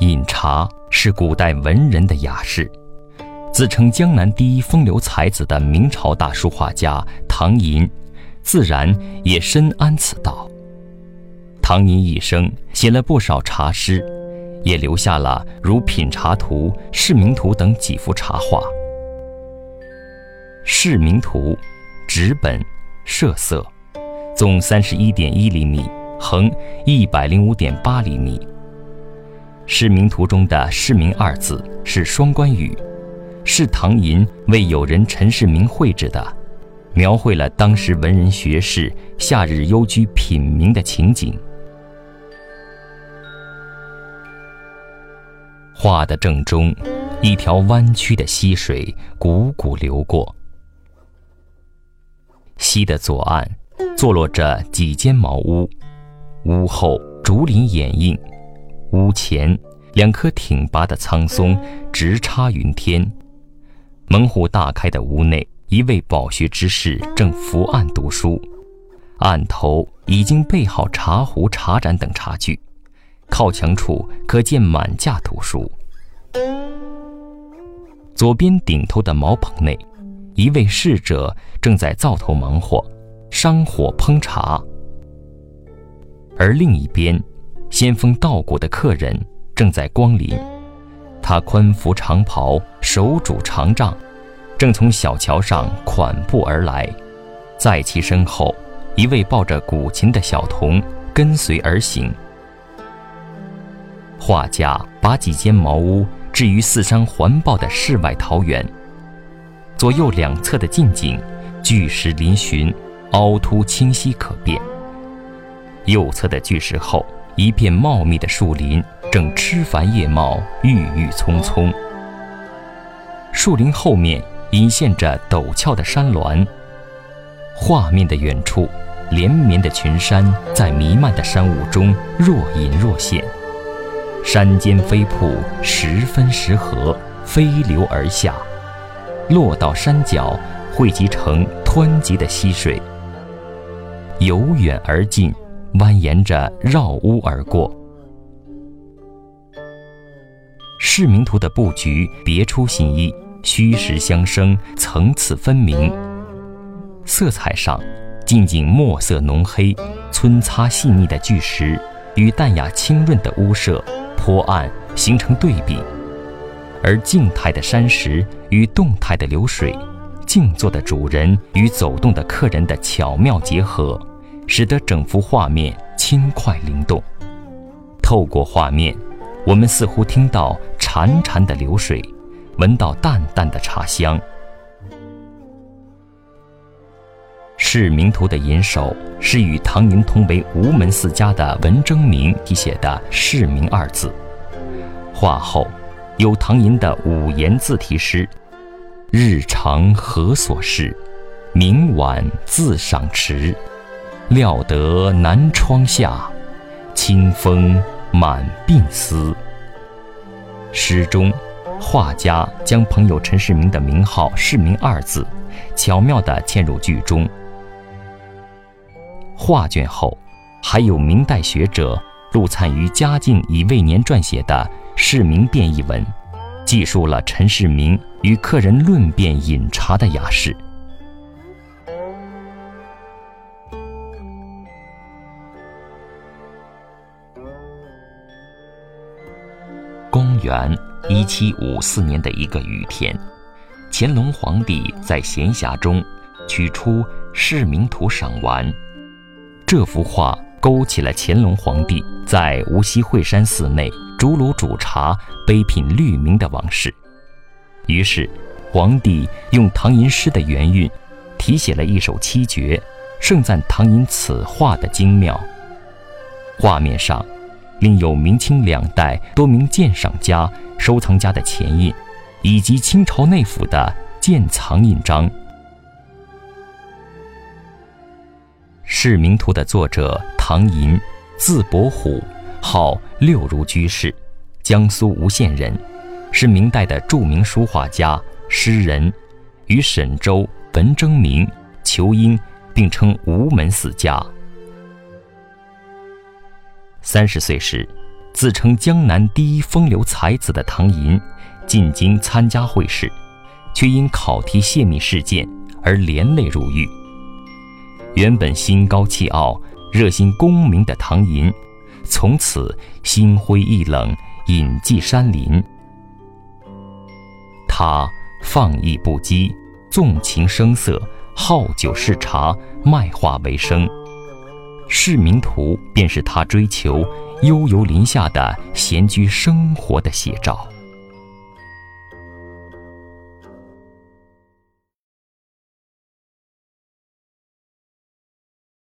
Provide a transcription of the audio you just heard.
饮茶是古代文人的雅事，自称江南第一风流才子的明朝大书画家唐寅，自然也深谙此道。唐寅一生写了不少茶诗，也留下了如《品茶图》《释名图》等几幅茶画。《释名图》，纸本，设色，纵三十一点一厘米，横一百零五点八厘米。《释名图》中的“释名”二字是双关语，是唐寅为友人陈世明绘制的，描绘了当时文人学士夏日幽居品茗的情景。画的正中，一条弯曲的溪水汩汩流过，溪的左岸坐落着几间茅屋，屋后竹林掩映。屋前，两棵挺拔的苍松直插云天。门户大开的屋内，一位饱学之士正伏案读书，案头已经备好茶壶、茶盏等茶具。靠墙处可见满架图书。左边顶头的茅棚内，一位侍者正在灶头忙活，商火烹茶。而另一边。仙风道骨的客人正在光临，他宽服长袍，手拄长杖，正从小桥上款步而来。在其身后，一位抱着古琴的小童跟随而行。画家把几间茅屋置于四山环抱的世外桃源，左右两侧的近景，巨石嶙峋，凹凸清晰可辨。右侧的巨石后。一片茂密的树林正枝繁叶茂、郁郁葱葱。树林后面隐现着陡峭的山峦，画面的远处，连绵的群山在弥漫的山雾中若隐若现。山间飞瀑时分时合，飞流而下，落到山脚，汇集成湍急的溪水，由远而近。蜿蜒着绕屋而过。市名图的布局别出心意，虚实相生，层次分明。色彩上，近景墨色浓黑，皴擦细腻的巨石与淡雅清润的屋舍坡岸形成对比，而静态的山石与动态的流水，静坐的主人与走动的客人的巧妙结合。使得整幅画面轻快灵动。透过画面，我们似乎听到潺潺的流水，闻到淡淡的茶香。释名图的引首是与唐寅同为吴门四家的文征明题写的“释名”二字，画后有唐寅的五言字题诗：“日长何所事，明晚自赏迟。”料得南窗下，清风满鬓丝。诗中，画家将朋友陈世明的名号“世明”二字，巧妙地嵌入剧中。画卷后，还有明代学者陆灿于嘉靖乙未年撰写的《世明辩》一文，记述了陈世明与客人论辩饮茶的雅事。元一七五四年的一个雨天，乾隆皇帝在闲暇中取出《释名图》赏玩。这幅画勾起了乾隆皇帝在无锡惠山寺内竹炉煮茶、杯品绿茗的往事。于是，皇帝用唐寅诗的原韵，题写了一首七绝，盛赞唐寅此画的精妙。画面上。另有明清两代多名鉴赏家、收藏家的钱印，以及清朝内府的鉴藏印章。《释名图》的作者唐寅，字伯虎，号六如居士，江苏吴县人，是明代的著名书画家、诗人，与沈周、文征明、仇英并称吴门四家。三十岁时，自称江南第一风流才子的唐寅，进京参加会试，却因考题泄密事件而连累入狱。原本心高气傲、热心功名的唐寅，从此心灰意冷，隐迹山林。他放逸不羁，纵情声色，好酒嗜茶，卖画为生。《市民图》便是他追求悠游林下的闲居生活的写照。